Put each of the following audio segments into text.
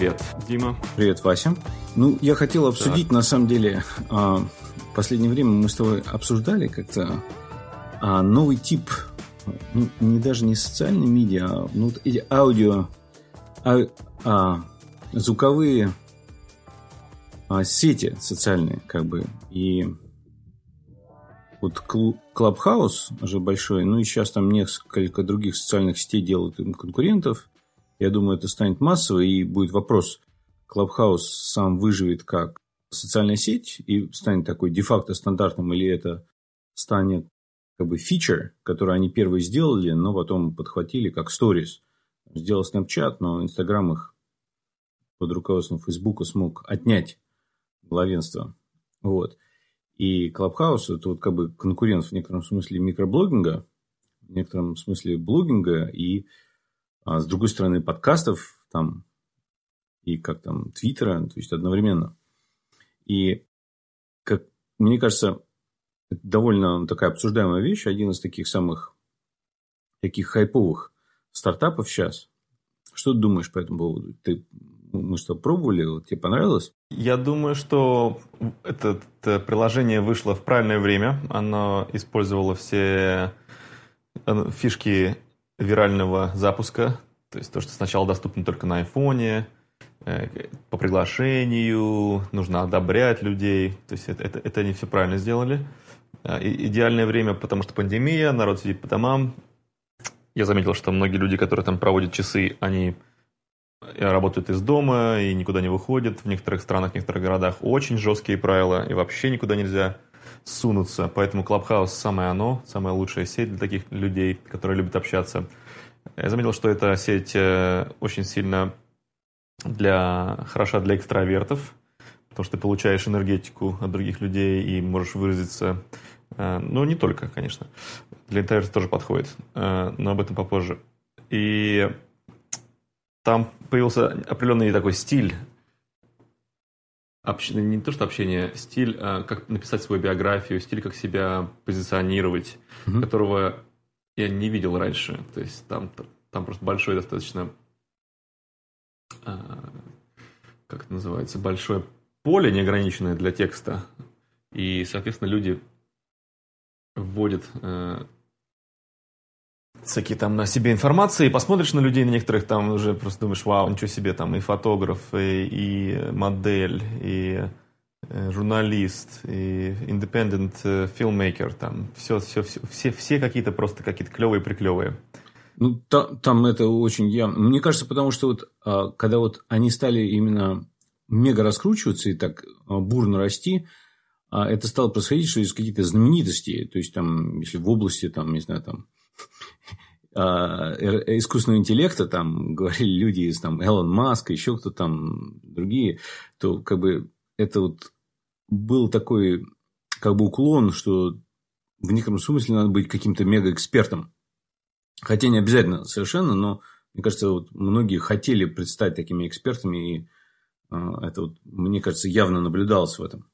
Привет, Дима. Привет, Вася. Ну, я хотел обсудить, так. на самом деле, а, в последнее время мы с тобой обсуждали как-то а, новый тип, ну, не даже не социальные медиа, а ну, эти аудио, а, а, звуковые а, сети социальные, как бы, и вот Клабхаус уже большой, ну и сейчас там несколько других социальных сетей делают им конкурентов. Я думаю, это станет массово, и будет вопрос, Клабхаус сам выживет как социальная сеть и станет такой де-факто стандартным, или это станет как бы фичер, который они первые сделали, но потом подхватили как stories. Сделал Snapchat, но Instagram их под руководством Facebook смог отнять главенство. Вот. И Clubhouse – это вот как бы конкурент в некотором смысле микроблогинга, в некотором смысле блогинга и, а, с другой стороны, подкастов там и как там Твиттера, то есть одновременно. И, как мне кажется, это довольно такая обсуждаемая вещь, один из таких самых таких хайповых стартапов сейчас. Что ты думаешь по этому поводу? Ты мы что, пробовали? Тебе понравилось? Я думаю, что это, это приложение вышло в правильное время. Оно использовало все фишки вирального запуска. То есть то, что сначала доступно только на айфоне, э, по приглашению, нужно одобрять людей. То есть это, это, это они все правильно сделали. Э, и, идеальное время, потому что пандемия, народ сидит по домам. Я заметил, что многие люди, которые там проводят часы, они работают из дома и никуда не выходят. В некоторых странах, в некоторых городах очень жесткие правила, и вообще никуда нельзя сунуться. Поэтому Clubhouse самое оно, самая лучшая сеть для таких людей, которые любят общаться. Я заметил, что эта сеть э, очень сильно для, хороша для экстравертов, потому что ты получаешь энергетику от других людей и можешь выразиться. Э, ну, не только, конечно. Для интровертов тоже подходит, э, но об этом попозже. И там появился определенный такой стиль общ... не то что общение, стиль, а как написать свою биографию, стиль, как себя позиционировать, mm-hmm. которого я не видел раньше. То есть там, там просто большой достаточно, а, как это называется, большое поле неограниченное для текста. И, соответственно, люди вводят э, всякие там на себе информации, посмотришь на людей, на некоторых там уже просто думаешь, вау, ничего себе, там и фотограф, и, и модель, и журналист, и independent э, filmmaker, там все, все, все, все, все какие-то просто какие-то клевые приклевые. Ну, там, там это очень явно. Мне кажется, потому что вот а, когда вот они стали именно мега раскручиваться и так а, бурно расти, а, это стало происходить, что из каких-то знаменитостей, то есть там, если в области, там, не знаю, там искусственного интеллекта, там говорили люди из там Элон Маска, еще кто там другие, то как бы это вот был такой как бы уклон, что в некотором смысле надо быть каким-то мега-экспертом. Хотя не обязательно совершенно, но мне кажется, вот многие хотели предстать такими экспертами, и а, это вот, мне кажется, явно наблюдалось в этом.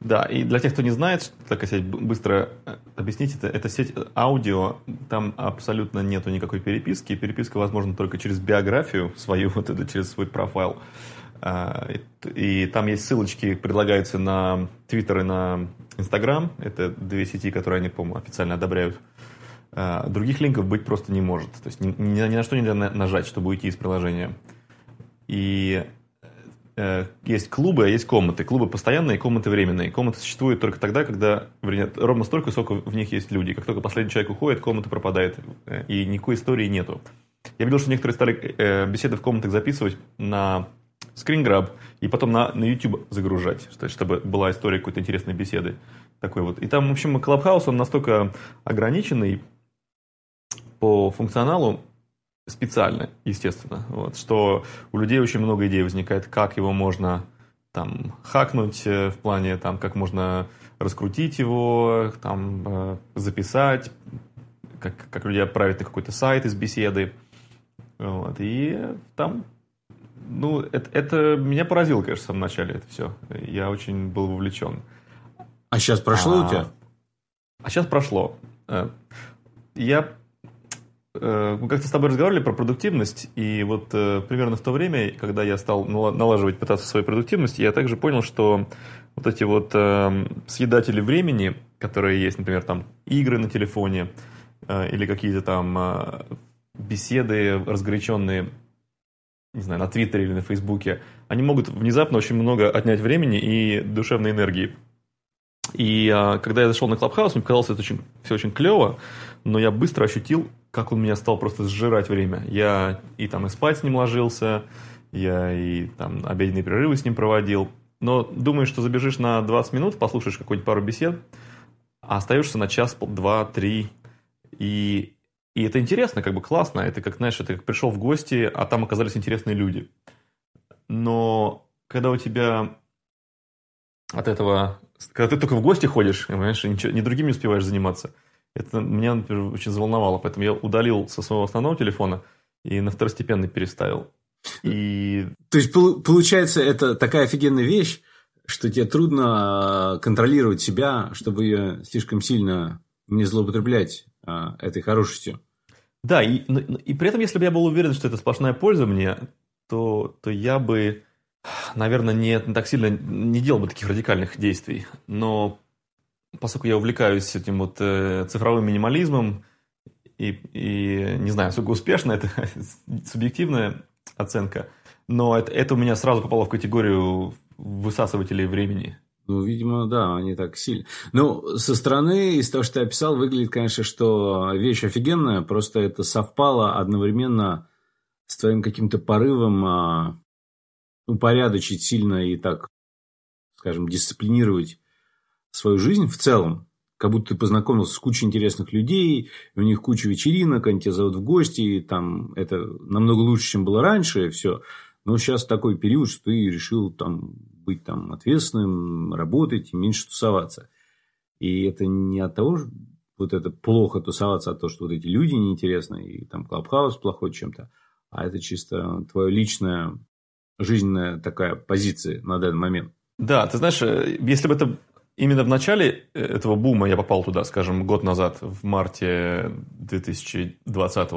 Да, и для тех, кто не знает, такая сеть, быстро э, объяснить, это, это сеть аудио, там абсолютно нету никакой переписки, переписка возможна только через биографию свою, вот это через свой профайл. А, и там есть ссылочки, предлагаются на Твиттер и на Инстаграм, это две сети, которые они, по-моему, официально одобряют. А, других линков быть просто не может, то есть ни, ни на что нельзя нажать, чтобы уйти из приложения. И Э, есть клубы, а есть комнаты. Клубы постоянные, комнаты временные. Комнаты существуют только тогда, когда вернее, ровно столько, сколько в них есть люди. Как только последний человек уходит, комната пропадает, э, и никакой истории нету. Я видел, что некоторые стали э, беседы в комнатах записывать на скринграб и потом на, на YouTube загружать, чтобы была история какой-то интересной беседы. Такой вот. И там, в общем, Clubhouse, он настолько ограниченный по функционалу, специально, естественно. Вот, что у людей очень много идей возникает, как его можно там хакнуть э, в плане, там, как можно раскрутить его, там, э, записать, как, как люди отправить на какой-то сайт из беседы. Вот, и там, ну, это, это меня поразило, конечно, в самом начале это все. Я очень был вовлечен. А сейчас прошло а, у тебя? А сейчас прошло. Э, я э, мы как-то с тобой разговаривали про продуктивность, и вот э, примерно в то время, когда я стал налаживать, пытаться свою продуктивность, я также понял, что вот эти вот съедатели времени, которые есть, например, там игры на телефоне или какие-то там беседы разгоряченные, не знаю, на Твиттере или на Фейсбуке, они могут внезапно очень много отнять времени и душевной энергии. И а, когда я зашел на Clubhouse, мне показалось это очень, все очень клево, но я быстро ощутил, как он меня стал просто сжирать время. Я и там и спать с ним ложился, я и там обеденные перерывы с ним проводил. Но думаешь, что забежишь на 20 минут, послушаешь какую-нибудь пару бесед, а остаешься на час, два, три. И, и это интересно, как бы классно. Это как, знаешь, это как пришел в гости, а там оказались интересные люди. Но когда у тебя от этого... Когда ты только в гости ходишь, понимаешь, ничего, ни другим не успеваешь заниматься. Это меня, например, очень заволновало. Поэтому я удалил со своего основного телефона и на второстепенный переставил. И... То есть, получается, это такая офигенная вещь, что тебе трудно а, контролировать себя, чтобы ее слишком сильно не злоупотреблять а, этой хорошестью. Да, и, и при этом, если бы я был уверен, что это сплошная польза мне, то, то я бы, наверное, не, так сильно не делал бы таких радикальных действий. Но поскольку я увлекаюсь этим вот э, цифровым минимализмом, и, и не знаю, сколько успешно, это субъективная оценка, но это, это у меня сразу попало в категорию высасывателей времени. Ну, видимо, да, они так сильно. Ну, со стороны, из того, что ты описал, выглядит, конечно, что вещь офигенная, просто это совпало одновременно с твоим каким-то порывом а, упорядочить сильно и так, скажем, дисциплинировать свою жизнь в целом. Как будто ты познакомился с кучей интересных людей, у них куча вечеринок, они тебя зовут в гости, и там это намного лучше, чем было раньше, все. Но сейчас такой период, что ты решил там быть там ответственным, работать и меньше тусоваться. И это не от того, что вот это плохо тусоваться, а того, что вот эти люди неинтересны, и там Клабхаус плохой чем-то, а это чисто твоя личная жизненная такая позиция на данный момент. Да, ты знаешь, э, если бы это именно в начале э, этого бума я попал туда, скажем, год назад, в марте 2020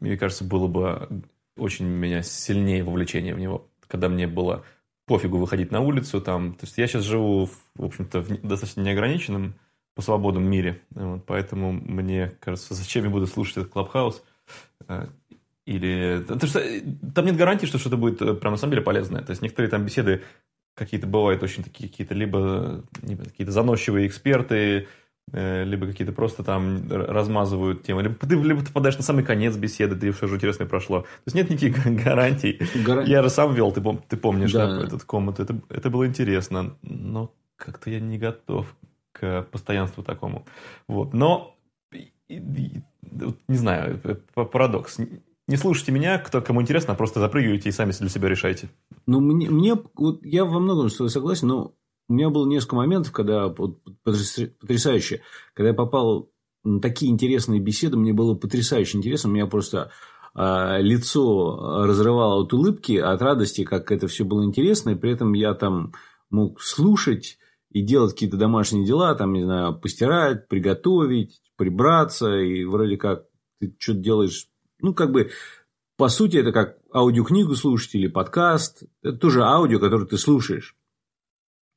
мне кажется, было бы очень меня сильнее вовлечение в него, когда мне было пофигу выходить на улицу. Там. То есть я сейчас живу, в общем-то, в достаточно неограниченном по свободном мире. Вот, поэтому мне кажется, зачем я буду слушать этот клабхаус? Э, или... Потому что э, там нет гарантии, что что-то будет прям на самом деле полезное. То есть некоторые там беседы какие-то бывают очень такие какие-то либо какие-то заносчивые эксперты, Э, либо какие-то просто там размазывают темы, либо ты, либо ты попадаешь на самый конец беседы, ты что же интересное прошло. То есть нет никаких гарантий. Гар... Я же сам вел, ты, пом- ты помнишь, да. Да, этот комнату, это, это было интересно, но как-то я не готов к постоянству такому. Вот. Но, не знаю, парадокс. Не слушайте меня, кто, кому интересно, а просто запрыгивайте и сами для себя решайте. Ну, мне, мне вот я во многом согласен, но у меня было несколько моментов, когда потрясающе, когда я попал на такие интересные беседы, мне было потрясающе интересно, у меня просто э, лицо разрывало от улыбки, от радости, как это все было интересно, и при этом я там мог слушать и делать какие-то домашние дела, там, не знаю, постирать, приготовить, прибраться, и вроде как ты что-то делаешь, ну, как бы, по сути, это как аудиокнигу слушать или подкаст, это тоже аудио, которое ты слушаешь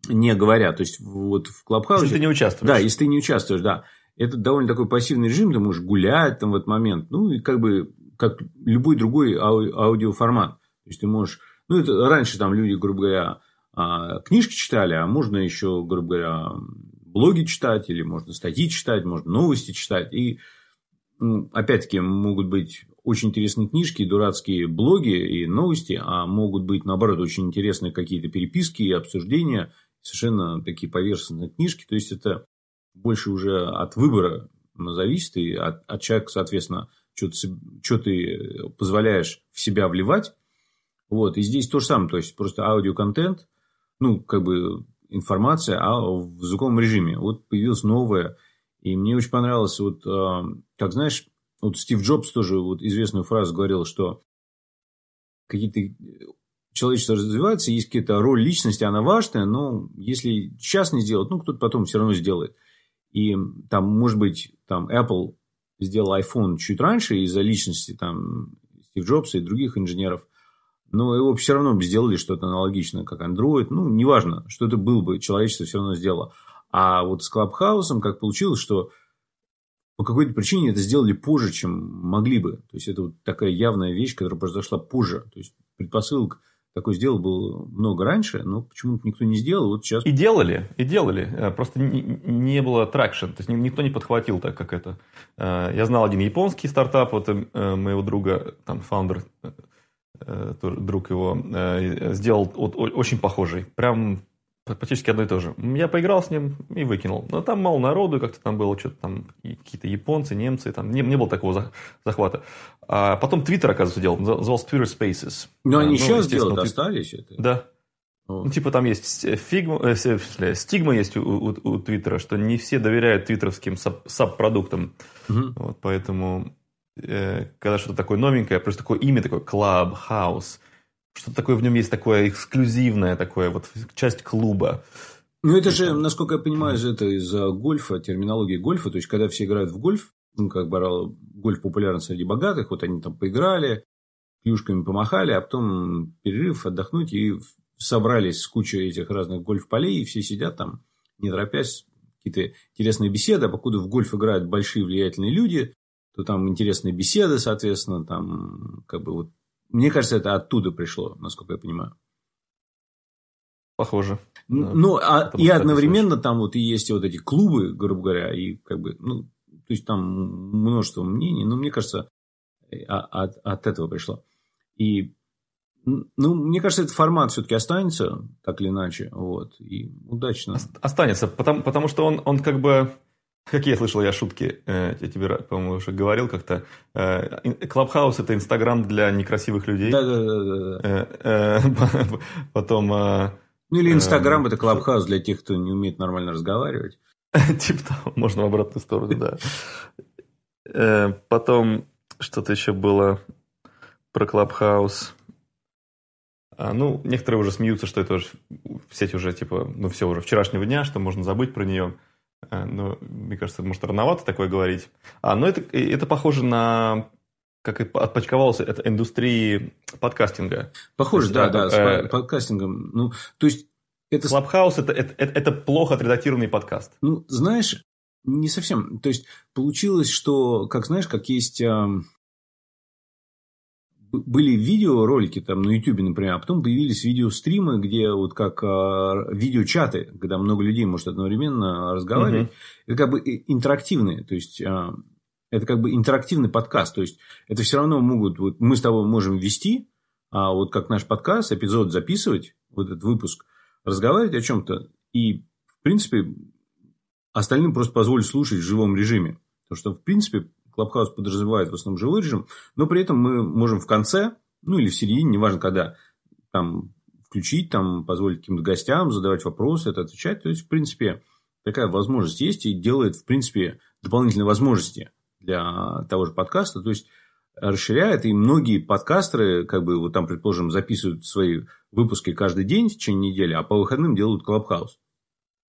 не говоря. То есть, вот в Клабхаусе... Если ты не участвуешь. Да, если ты не участвуешь, да. Это довольно такой пассивный режим, ты можешь гулять там в этот момент. Ну, и как бы, как любой другой ау- аудиоформат. То есть, ты можешь... Ну, это раньше там люди, грубо говоря, а, книжки читали, а можно еще, грубо говоря, блоги читать, или можно статьи читать, можно новости читать. И, ну, опять-таки, могут быть очень интересные книжки, дурацкие блоги и новости, а могут быть, наоборот, очень интересные какие-то переписки и обсуждения совершенно такие поверхностные книжки. То есть, это больше уже от выбора зависит, и от, от человека, соответственно, что ты, позволяешь в себя вливать. Вот, и здесь то же самое, то есть, просто аудиоконтент, ну, как бы информация, а в звуковом режиме. Вот появилась новая, и мне очень понравилось, вот, а, как знаешь, вот Стив Джобс тоже вот известную фразу говорил, что какие-то человечество развивается, есть какая-то роль личности, она важная, но если сейчас не сделать, ну, кто-то потом все равно сделает. И там, может быть, там Apple сделал iPhone чуть раньше из-за личности там Стив Джобса и других инженеров. Но его все равно бы сделали что-то аналогичное, как Android. Ну, неважно, что это было бы, человечество все равно сделало. А вот с Клабхаусом как получилось, что по какой-то причине это сделали позже, чем могли бы. То есть, это вот такая явная вещь, которая произошла позже. То есть, предпосылок такой сделал было много раньше, но почему-то никто не сделал. Вот сейчас... И делали, и делали. Э, просто не, не было тракшн. То есть, никто не подхватил так, как это. Э, я знал один японский стартап, вот э, моего друга, там, фаундер, друг его, сделал очень похожий. Прям практически одно и то же. Я поиграл с ним и выкинул. Но там мало народу, как-то там было что-то там, какие-то японцы, немцы, там не, не было такого захвата. А потом Twitter, оказывается, делал, назывался Twitter Spaces. Но они а, ну, сейчас делают, остались это? Да. Вот. Ну, типа там есть фигма, э, стигма есть у, у, у Твиттера, что не все доверяют твиттеровским саб-продуктам. Угу. Вот, поэтому, э, когда что-то такое новенькое, просто такое имя такое, Clubhouse, что-то такое в нем есть такое эксклюзивное, такое вот часть клуба. Ну, это же, насколько я понимаю, это из-за гольфа, терминологии гольфа. То есть, когда все играют в гольф, ну, как бы гольф популярен среди богатых, вот они там поиграли, клюшками помахали, а потом перерыв, отдохнуть, и собрались с кучей этих разных гольф-полей, и все сидят там, не торопясь, какие-то интересные беседы, а покуда в гольф играют большие влиятельные люди, то там интересные беседы, соответственно, там как бы вот мне кажется, это оттуда пришло, насколько я понимаю. Похоже. Ну, а, и одновременно там вот и есть вот эти клубы, грубо говоря, и как бы, ну, то есть там множество мнений, но мне кажется, а, от, от этого пришло. И, ну, мне кажется, этот формат все-таки останется, так или иначе, вот, и удачно. Останется, потому, потому что он, он как бы Какие я слышал я шутки, э, я тебе, по-моему, уже говорил как-то. Clubhouse – это Инстаграм для некрасивых людей. Да-да-да. Э, э, потом… Ну, или Инстаграм – это Clubhouse для тех, кто не умеет нормально разговаривать. Типа того, можно в обратную сторону, да. Потом что-то еще было про Clubhouse. А, ну, некоторые уже смеются, что это уже сеть уже, типа, ну, все уже вчерашнего дня, что можно забыть про нее. Э, ну, мне кажется, может, рановато такое говорить. А, но это, это похоже на как и отпочковалось это индустрии подкастинга. Похоже, есть, да, да, да, с э, подкастингом. Ну, то есть это... Clubhouse это, это, это, это плохо отредактированный подкаст. Ну, знаешь, не совсем. То есть получилось, что, как знаешь, как есть были видеоролики там на YouTube, например, а потом появились видеостримы, где вот как э, видеочаты, когда много людей может одновременно разговаривать. Угу. Это как бы интерактивные, то есть э, это как бы интерактивный подкаст, то есть это все равно могут, вот мы с тобой можем вести, а вот как наш подкаст, эпизод записывать, вот этот выпуск, разговаривать о чем-то, и в принципе остальным просто позволить слушать в живом режиме. Потому что, в принципе, Clubhouse подразумевает в основном живой режим, но при этом мы можем в конце, ну или в середине, неважно когда, там включить, там позволить каким-то гостям задавать вопросы, это отвечать. То есть, в принципе, такая возможность есть и делает, в принципе, дополнительные возможности для того же подкаста. То есть, расширяет, и многие подкастеры, как бы, вот там, предположим, записывают свои выпуски каждый день в течение недели, а по выходным делают Clubhouse.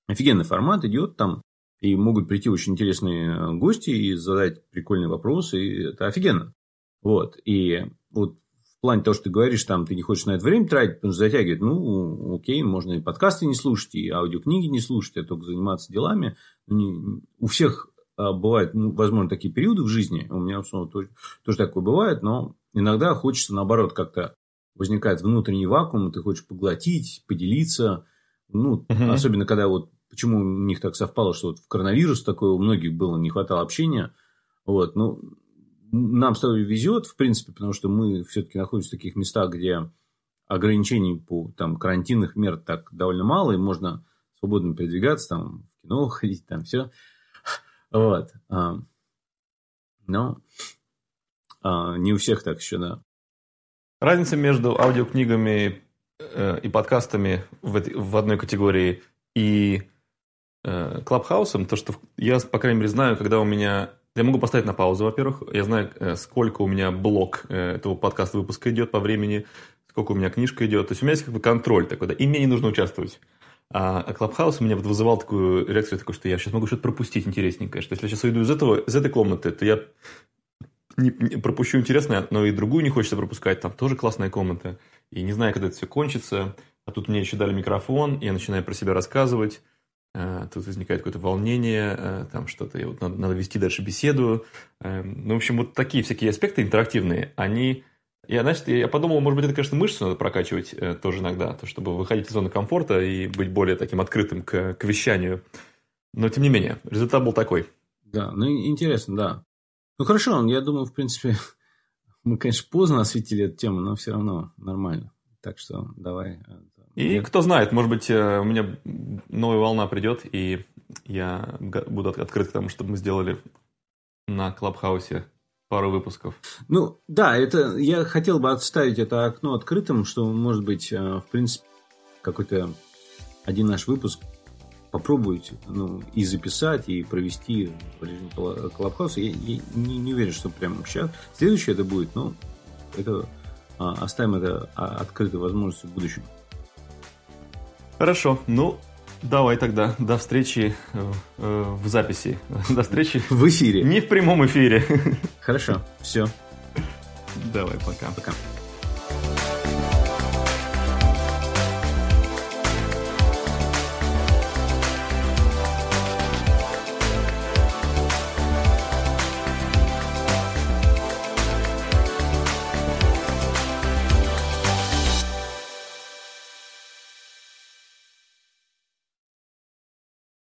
Офигенный формат идет, там и могут прийти очень интересные э, гости и задать прикольные вопросы. И это офигенно. Вот. И вот в плане того, что ты говоришь, там, ты не хочешь на это время тратить, потому что затягивает, ну, окей, можно и подкасты не слушать, и аудиокниги не слушать, а только заниматься делами. Не, у всех а, бывают, ну, возможно, такие периоды в жизни, у меня, в тоже, тоже такое бывает, но иногда хочется, наоборот, как-то возникает внутренний вакуум, ты хочешь поглотить, поделиться, ну, угу. особенно когда вот почему у них так совпало, что вот в коронавирус такое у многих было, не хватало общения. Вот, ну, нам с тобой везет, в принципе, потому что мы все-таки находимся в таких местах, где ограничений по там, карантинных мер так довольно мало, и можно свободно передвигаться, там, в кино ходить, там все. Вот. А, но а, не у всех так еще, да. Разница между аудиокнигами э, и подкастами в, одной категории и клабхаусом, то, что я, по крайней мере, знаю, когда у меня... Я могу поставить на паузу, во-первых. Я знаю, э, сколько у меня блок э, этого подкаста выпуска идет по времени, сколько у меня книжка идет. То есть у меня есть как бы контроль такой, да, и мне не нужно участвовать. А, а Clubhouse у меня вот вызывал такую реакцию, такую, что я сейчас могу что-то пропустить интересненькое, что если я сейчас уйду из, этого, из этой комнаты, то я не, не пропущу интересное, но и другую не хочется пропускать, там тоже классная комната. И не знаю, когда это все кончится. А тут мне еще дали микрофон, я начинаю про себя рассказывать. А, тут возникает какое-то волнение, а, там что-то, вот надо, надо вести дальше беседу. Эм, ну, в общем, вот такие всякие аспекты интерактивные, они... Я, значит, я подумал, может быть, это, конечно, мышцу надо прокачивать э, тоже иногда, то, чтобы выходить из зоны комфорта и быть более таким открытым к, к вещанию. Но, тем не менее, результат был такой. Да, ну, интересно, да. Ну, хорошо, я думаю, в принципе, мы, конечно, поздно осветили эту тему, но все равно нормально. Так что давай. Э, и Нет. кто знает, может быть, э, у меня новая волна придет, и я буду открыт к тому, чтобы мы сделали на Клабхаусе пару выпусков. Ну, да, это я хотел бы отставить это окно открытым, что, может быть, э, в принципе, какой-то один наш выпуск попробуйте ну, и записать, и провести в режиме Клабхауса. Я, я не, не уверен, что прямо сейчас. Следующее это будет, но это а, оставим это а, открытой возможностью в будущем. Хорошо. Ну, давай тогда. До встречи э, э в записи. До встречи. В эфире. Не в прямом эфире. Хорошо. Все. Давай, пока. Пока.